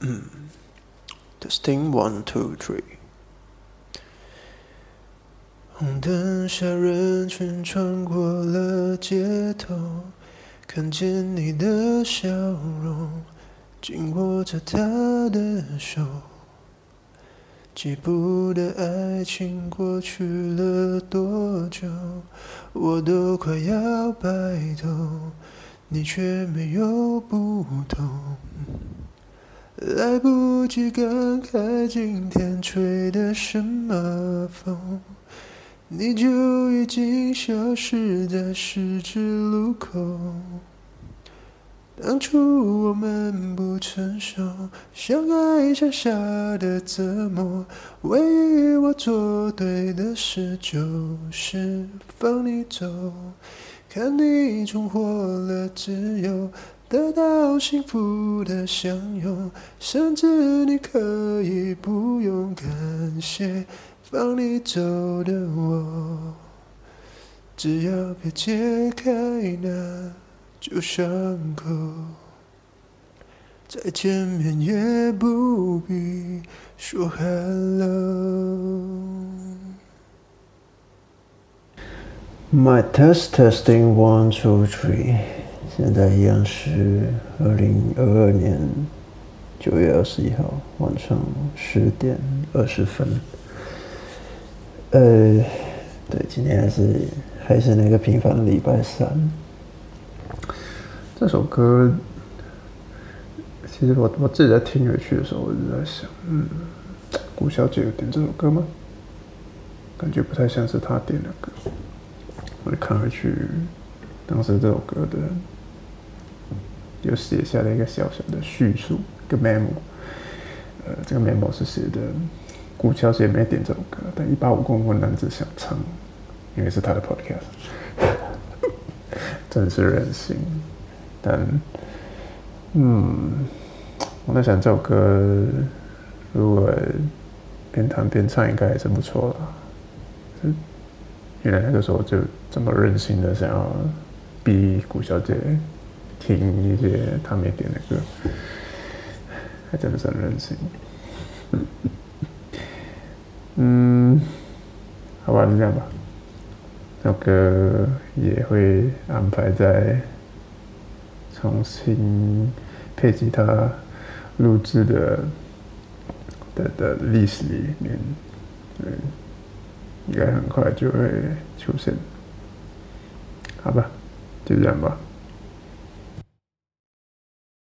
嗯 Testing one two three。红灯下，人群穿过了街头，看见你的笑容，紧握着他的手。记不得爱情过去了多久，我都快要白头，你却没有不同。来不及感慨今天吹的什么风，你就已经消失在十字路口。当初我们不成熟，相爱像下的折磨，唯一我做对的事就是放你走，看你重获了自由。得到幸福的相拥，甚至你可以不用感谢放你走的我，只要别揭开那旧伤口，再见面也不必说 hello。My test testing one two three。现在一样是二零二二年九月二十一号晚上十点二十分。呃，对，今天还是还是那个平凡的礼拜三。这首歌，其实我我自己在听回去的时候，我就在想，嗯，谷小姐有点这首歌吗？感觉不太像是她点的歌。我就看回去，当时这首歌的。就写下了一个小小的叙述，一个 memo。呃，这个 memo 是写的，古小姐没点这首歌，但一八五公分男子想唱，因为是他的 podcast。真是任性。但，嗯，我在想这首歌如果边弹边唱，应该也是不错了。原来那个时候就这么任性的想要逼古小姐。听一些他没点的歌，还真的是很任性。嗯，好吧，就这样吧。这首歌也会安排在重新配吉他录制的的的历史里面，对，应该很快就会出现。好吧，就这样吧。